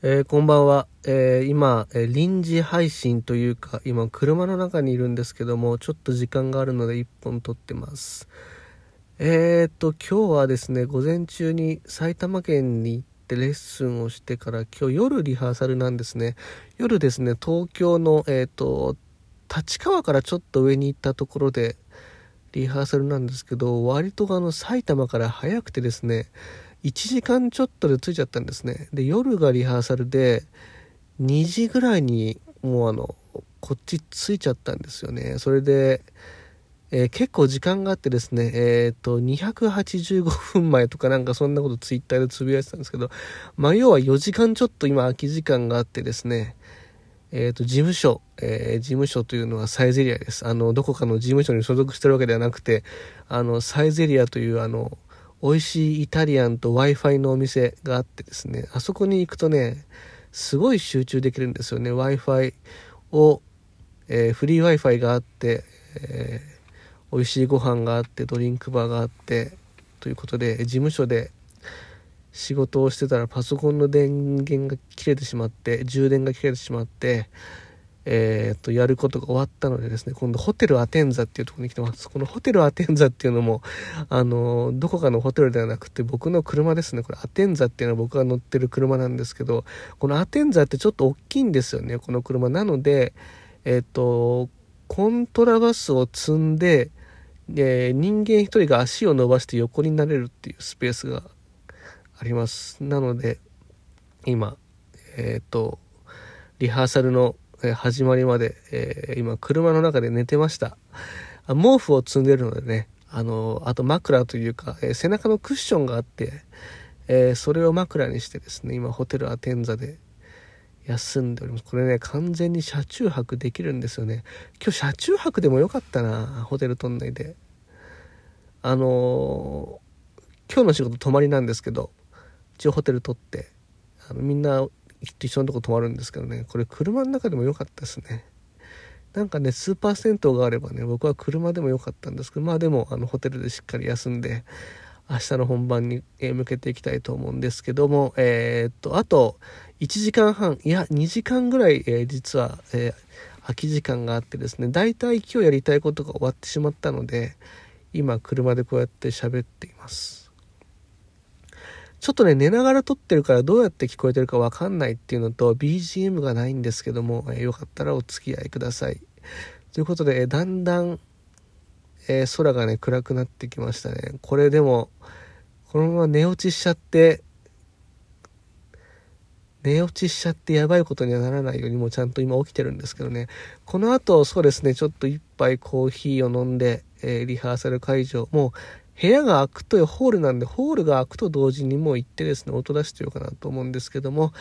えー、こんばんは。えー、今、えー、臨時配信というか、今、車の中にいるんですけども、ちょっと時間があるので1本撮ってます。えーと、今日はですね、午前中に埼玉県に行ってレッスンをしてから、今日夜リハーサルなんですね。夜ですね、東京の、えーと、立川からちょっと上に行ったところで、リハーサルなんですけど、割とあの、埼玉から早くてですね、1時間ちょっとで着いちゃったんですね。で、夜がリハーサルで、2時ぐらいにもうあの、こっち着いちゃったんですよね。それで、えー、結構時間があってですね、えっ、ー、と、285分前とかなんかそんなことツイッターでつぶやいてたんですけど、まあ、要は4時間ちょっと今空き時間があってですね、えっ、ー、と、事務所、えー、事務所というのはサイゼリアです。あの、どこかの事務所に所属してるわけではなくて、あの、サイゼリアというあの、美味しいイタリアンと Wi-Fi のお店があってですね、あそこに行くとね、すごい集中できるんですよね。Wi-Fi を、えー、フリー Wi-Fi があって、えー、美味しいご飯があって、ドリンクバーがあって、ということで、事務所で仕事をしてたらパソコンの電源が切れてしまって、充電が切れてしまって、えー、と、やることが終わったのでですね、今度ホテルアテンザっていうところに来てます。このホテルアテンザっていうのも、あの、どこかのホテルではなくて僕の車ですね。これアテンザっていうのは僕が乗ってる車なんですけど、このアテンザってちょっと大きいんですよね、この車。なので、えっ、ー、と、コントラバスを積んで、えー、人間一人が足を伸ばして横になれるっていうスペースがあります。なので、今、えっ、ー、と、リハーサルの始まりまで、えー、今車の中で寝てました。毛布を積んでるのでね、あの、あと枕というか、えー、背中のクッションがあって、えー、それを枕にしてですね、今ホテルアテンザで休んでおります。これね、完全に車中泊できるんですよね。今日車中泊でもよかったな、ホテル都内で。あの今日の仕事泊まりなんですけど、一応ホテル取って、あのみんな一緒のとこ泊まるんですけどね。これ車の中でも良かったですね。なんかねスーパー銭湯があればね僕は車でも良かったんですけどまあでもあのホテルでしっかり休んで明日の本番に向けていきたいと思うんですけどもえー、っとあと1時間半いや2時間ぐらい、えー、実は、えー、空き時間があってですね大体今日やりたいことが終わってしまったので今車でこうやって喋っています。ちょっとね、寝ながら撮ってるからどうやって聞こえてるかわかんないっていうのと、BGM がないんですけども、えー、よかったらお付き合いください。ということで、えー、だんだん、えー、空がね、暗くなってきましたね。これでも、このまま寝落ちしちゃって、寝落ちしちゃってやばいことにはならないようにもちゃんと今起きてるんですけどね。この後、そうですね、ちょっと一杯コーヒーを飲んで、えー、リハーサル会場、もう部屋が開くとホールなんで、ホールが開くと同時にもう行ってですね、音出してようかなと思うんですけども、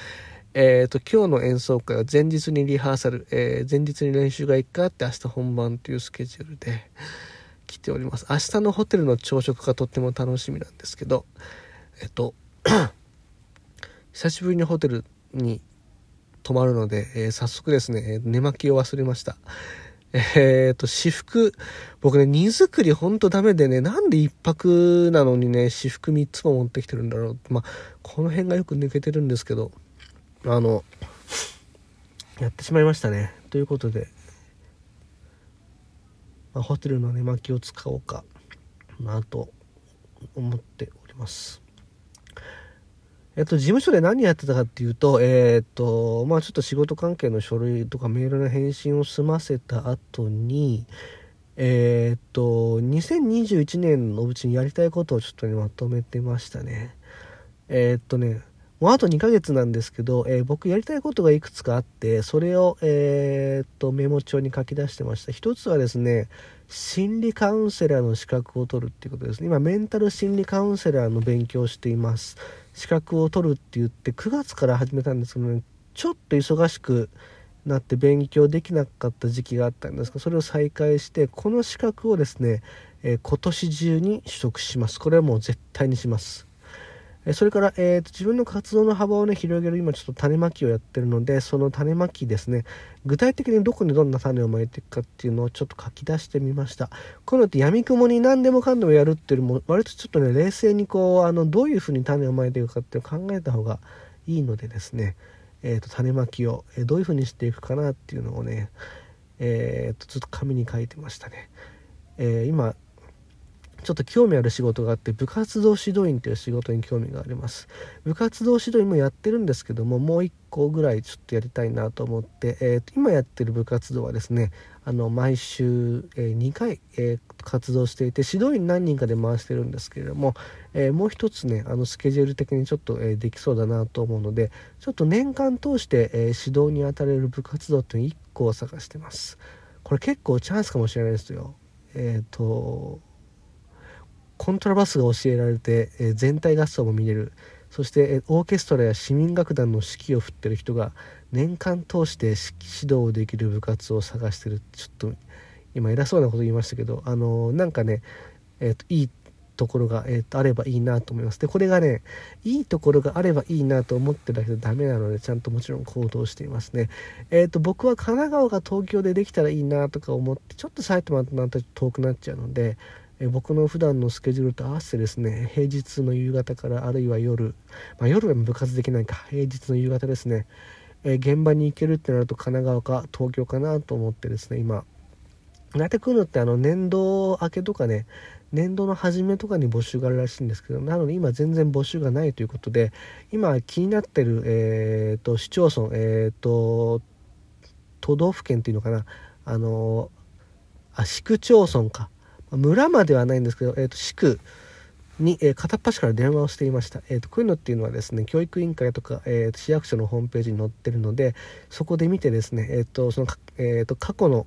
えっ、ー、と、今日の演奏会は前日にリハーサル、えー、前日に練習が1回あって明日本番というスケジュールで 来ております。明日のホテルの朝食がとっても楽しみなんですけど、えっと、久しぶりにホテルに泊まるので、え、早速ですね、寝巻きを忘れました。えっ、ー、と、私服、僕ね、荷造りほんとダメでね、なんで一泊なのにね、私服3つも持ってきてるんだろう。まあ、この辺がよく抜けてるんですけど、あの、やってしまいましたね。ということで、まあ、ホテルの寝巻きを使おうかなと思っております。えっと、事務所で何やってたかっていうと、えー、っと、まあちょっと仕事関係の書類とかメールの返信を済ませた後に、えー、っと、2021年のうちにやりたいことをちょっとね、まとめてましたね。えー、っとね、もうあと2ヶ月なんですけど、えー、僕やりたいことがいくつかあって、それを、えー、っと、メモ帳に書き出してました。一つはですね、心理カウンセラーの資格を取るっていうことですね。今、メンタル心理カウンセラーの勉強をしています。資格を取るって言って9月から始めたんですけどねちょっと忙しくなって勉強できなかった時期があったんですがそれを再開してこの資格をですね、えー、今年中に取得しますこれはもう絶対にしますそれから、えーと、自分の活動の幅をね、広げる今ちょっと種まきをやってるので、その種まきですね、具体的にどこにどんな種をまいていくかっていうのをちょっと書き出してみました。こういうのって闇雲に何でもかんでもやるっていうよりも、割とちょっとね、冷静にこう、あの、どういうふうに種をまいていくかっていうのを考えた方がいいのでですね、えーと、種まきを、えどういうふうにしていくかなっていうのをね、えーと、ずっと紙に書いてましたね。えー、今ちょっと興味ある仕事があって部活動指導員という仕事に興味があります。部活動指導員もやってるんですけどももう1個ぐらいちょっとやりたいなと思って、えー、と今やってる部活動はですねあの毎週、えー、2回、えー、活動していて指導員何人かで回してるんですけれども、えー、もう一つねあのスケジュール的にちょっと、えできそうだなと思うのでちょっと年間通して、え指導に当たれる部活動っていうの1個を探してます。これ結構チャンスかもしれないですよ。えっ、とコントラバスが教えられて、え全体合奏も見れる。そして、えオーケストラや市民楽団の指揮を振ってる人が年間通して指指導できる部活を探してる。ちょっと今偉そうなこと言いましたけどあのなんかね、えーと、いいところが、えーと、あればいいなと思います。でこれがねいいところがあればいいなと思ってるだけでダメなのでちゃんともちろん行動していますね。えっ、ー、と僕は神奈川が東京でできたらいいなとか思ってちょっと埼玉となったら遠くなっちゃうのでえ僕の普段のスケジュールと合わせてですね平日の夕方からあるいは夜、まあ、夜は部活できないか平日の夕方ですね、え現場に行けるってなると神奈川か東京かなと思ってですね今大体来るのってあの年度明けとかね年度の初めとかに募集があるらしいんですけどなので今全然募集がないということで今気になってる、えーと、市町村、えーと、都道府県っていうのかなあのあ市区町村か。村まではないんですけど、えーと、市区に、えー、片っ端から電話をしていました、えーと、こういうのっていうのはですね教育委員会とか、えーと、市役所のホームページに載ってるのでそこで見てですね、えーとそのえー、と過去の、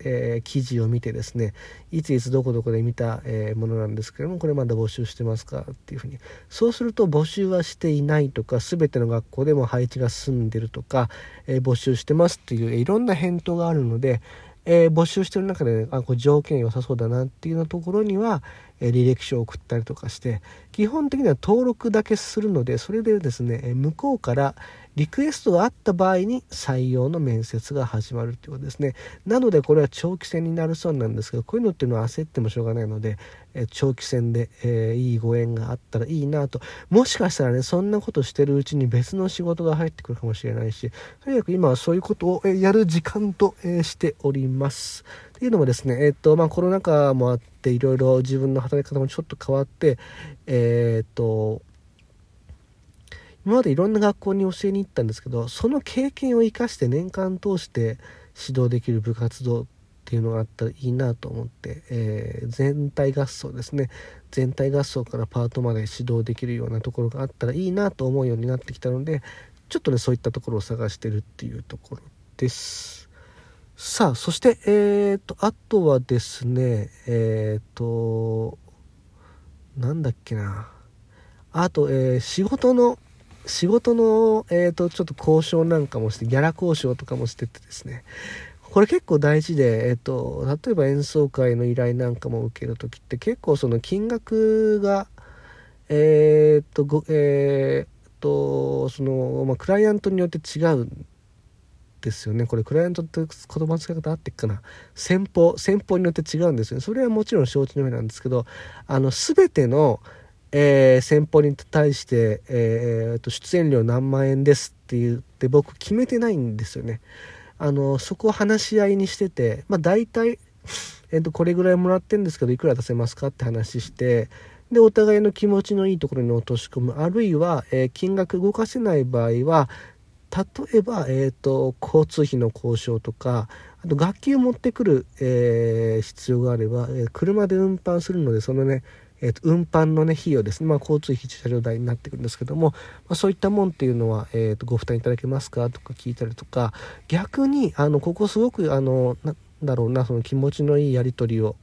えー、記事を見てですねいついつどこどこで見た、えー、ものなんですけどもこれまだ募集してますかっていうふうに。そうすると募集はしていないとか全ての学校でも配置が済んでるとか、えー、募集してますっていういろんな返答があるので、えー、募集してる中で、ね、あこれ条件良さそうだなっていうようなところには、えー、履歴書を送ったりとかして基本的には登録だけするのでそれでですね、向こうから、リクエストがあった場合に採用の面接が始まるということですね。なのでこれは長期戦になるそうなんですけどこういうのっていうのは焦ってもしょうがないので、え長期戦で、えー、いいご縁があったらいいなともしかしたらねそんなことしてるうちに別の仕事が入ってくるかもしれないしとにかく今はそういうことをやる時間と、えしております。っていうのもですね、えっとまあ、コロナ禍もあっていろいろ自分の働き方もちょっと変わってえー、っと今までいろんな学校に教えに行ったんですけどその経験を生かして年間通して指導できる部活動っていうのがあったらいいなと思って、えー、全体合奏ですね。全体合奏からパートまで指導できるようなところがあったらいいなと思うようになってきたのでちょっとねそういったところを探してるっていうところです。さあそしてえーとあとはですねえっ、ー、となんだっけな。あと、えー、仕事の仕事の、えーと、ちょっと交渉なんかもしてギャラ交渉とかもしててですね。これ結構大事で、えーと、例えば演奏会の依頼なんかも受ける時って結構その金額がえっ、とごえっ、とその、まあ、クライアントによって違うんですよね。これクライアントって言葉の使い方あってっかな。先方先方によって違うんですよね。それはもちろん承知の上なんですけどあの全てのえー、先方に対して、えー、と出演料何万円ですって言って僕決めてないんですよね。あのそこを話し合いにしてて、まあ、大体、えー、とこれぐらいもらってるんですけどいくら出せますかって話してでお互いの気持ちのいいところに落とし込むあるいは、えー、金額動かせない場合は例えば、えーと、交通費の交渉とかあと楽器を持ってくる、えー、必要があれば、えー、車で運搬するのでそのねえーと、運搬の、ね、費用ですね、まあ、交通費駐車場代になってくるんですけども、まあ、そういったもんっていうのは、えーと、ご負担いただけますかとか聞いたりとか逆にあのここすごくあのなんだろうなその気持ちのいいやり取りを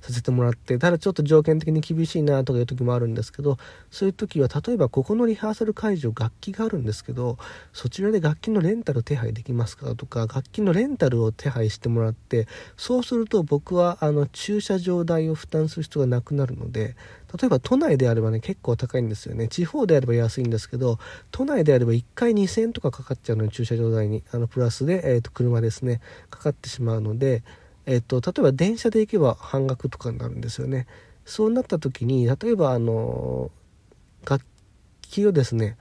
させてもらってただちょっと条件的に厳しいなとかいう時もあるんですけどそういう時は例えばここのリハーサル会場楽器があるんですけどそちらで楽器のレンタル手配できますかとか楽器のレンタルを手配してもらってそうすると僕はあの駐車場代を負担する人がなくなるので例えば都内であればね結構高いんですよね。地方であれば安いんですけど都内であれば1回2000円とかかかっちゃうのに駐車場代に。あのプラスで、えー、と車ですね。かかってしまうのでえっと、例えば電車で行けば半額とかになるんですよね。そうなった時に例えばあの楽器をですね、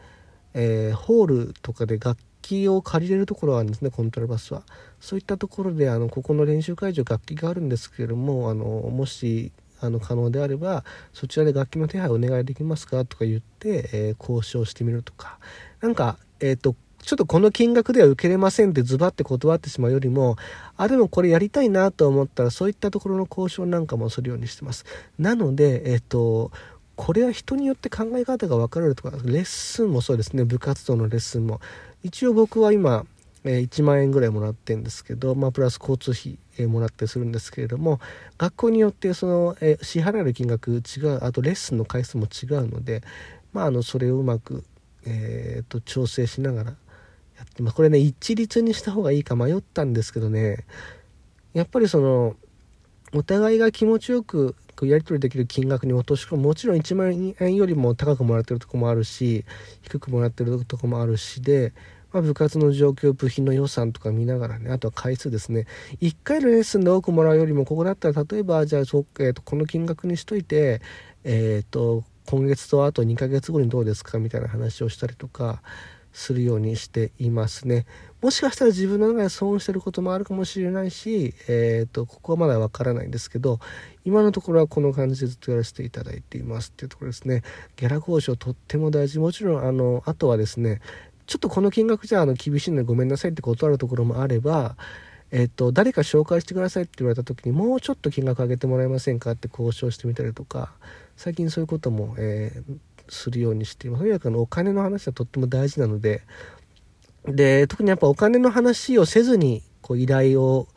えー、ホールとかで楽器を借りれるところがあるんですねコントラバスはそういったところであのここの練習会場楽器があるんですけれどもあのもしあの可能であればそちらで楽器の手配お願いできますかとか言って、えー、交渉してみるとかなんかえっ、とちょっとこの金額では受けれませんってズバって断ってしまうよりも、あ、でもこれやりたいなと思ったら、そういったところの交渉なんかもするようにしてます。なので、えっ、と、これは人によって考え方が分かれるとか、レッスンもそうですね、部活動のレッスンも。一応僕は今、え1万円ぐらいもらってるんですけど、まあ、プラス交通費、えもらったりするんですけれども学校によってその、え支払える金額違うあとレッスンの回数も違うので、まあ、あのそれをうまく、えーと、調整しながらやってますこれね一律にした方がいいか迷ったんですけどね。やっぱりそのお互いが気持ちよくやり取りできる金額に落とし込む。もちろん1万円よりも高くもらってるとこもあるし低くもらってるとこもあるしで、まあ、部活の状況部品の予算とか見ながらねあとは回数ですね。1回のレッスンで多くもらうよりもここだったら例えばじゃあ、えー、とこの金額にしといてえっ、ー、と今月とあと2ヶ月後にどうですかみたいな話をしたりとかするようにしていますね。もしかしたら自分の中で損してることもあるかもしれないし、えっ、ー、と、ここはまだわからないんですけど、今のところはこの感じでずっとやらせていただいていますっていうところですね。ギャラ交渉とっても大事。もちろん、あの、あとはですね、ちょっとこの金額じゃあの厳しいのでごめんなさいって断るところもあれば、えっと、誰か紹介してくださいって言われた時にもうちょっと金額上げてもらえませんかって交渉してみたりとか最近そういうことも、えー、するようにしています。とにかくお金の話はとっても大事なので。で特にやっぱお金の話をせずにこう依頼を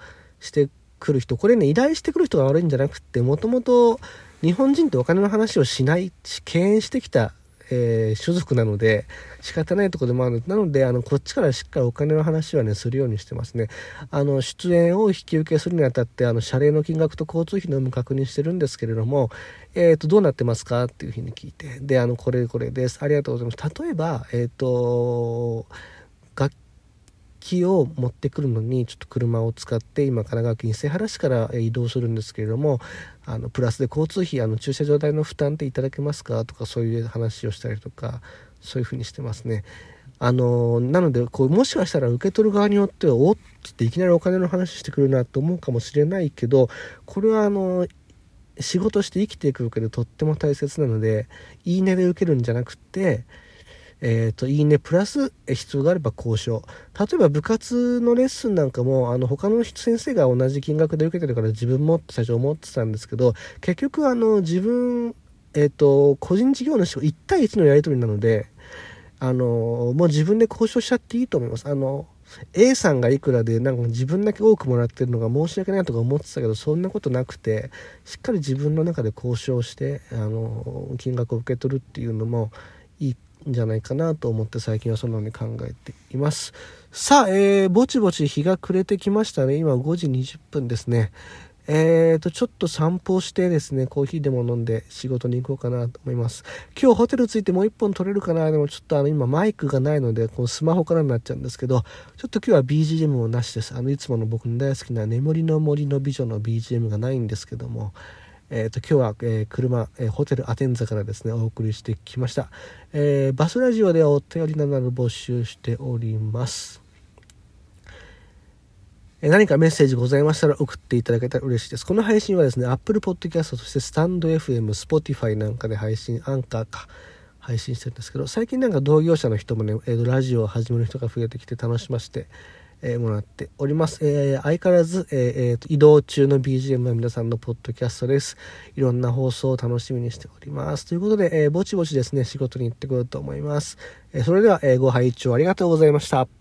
してくる人。これね依頼してくる人が悪いんじゃなくてもともと日本人ってお金の話をしない敬遠してきたえー、所属なので仕方ないところでもある。なのであのこっちからしっかりお金の話はねするようにしてますね。あの出演を引き受けするにあたってあの謝礼の金額と交通費の有無確認してるんですけれども、えーと、どうなってますか？っていうふうに聞いて。であのこれこれです。ありがとうございます。例えばえっ、ー、と器を持ってくるのにちょっと車を使って今神奈川県伊勢原市から移動するんですけれどもあのプラスで交通費あの駐車場代の負担っていただけますかとかそういう話をしたりとかそういうふうにしてますね。あのなのでこうもしかしたら受け取る側によってはおっっていきなりお金の話してくるなと思うかもしれないけどこれはあの仕事して生きていく上でとっても大切なのでいいねで受けるんじゃなくてえっ、ー、と、いいね、プラス必要があれば交渉。例えば部活のレッスンなんかも、あの、他の先生が同じ金額で受けてるから自分もって最初思ってたんですけど、結局あの、自分、えっ、ー、と、個人事業主1対1のやり取りなので、あの、もう自分で交渉しちゃっていいと思います。あの、A さんがいくらでなんか自分だけ多くもらってるのが申し訳ないとか思ってたけどそんなことなくてしっかり自分の中で交渉してあの金額を受け取るっていうのもいいじゃないかなと思って最近はそのように考えています。さあ、えー、ぼちぼち日が暮れてきましたね。今5時20分ですね。えーと、ちょっと散歩してですね、コーヒーでも飲んで仕事に行こうかなと思います。今日ホテル着いてもう一本撮れるかなでもちょっとあの今マイクがないので、このスマホからになっちゃうんですけど、ちょっと今日は BGM もなしです。あの、いつもの僕の大好きな眠りの森の美女の BGM がないんですけども、えーと、今日は、えー、車、えー、ホテルアテンザからですねお送りしてきました、えー、バスラジオではお便りなど募集しております何かメッセージございましたら送っていただけたら嬉しいです。この配信はですね、Apple Podcast そしてスタンド FM、Spotify なんかで配信、アンカーか配信してるんですけど、最近なんか同業者の人もね、えー、ラジオを始める人が増えてきて楽しませて、え、もらっております。えー、相変わらず、えーえ、移動中の BGM は皆さんのポッドキャストです。いろんな放送を楽しみにしております。ということで、えー、ぼちぼちですね、仕事に行ってこようと思います。え、それでは、え、ご拝聴ありがとうございました。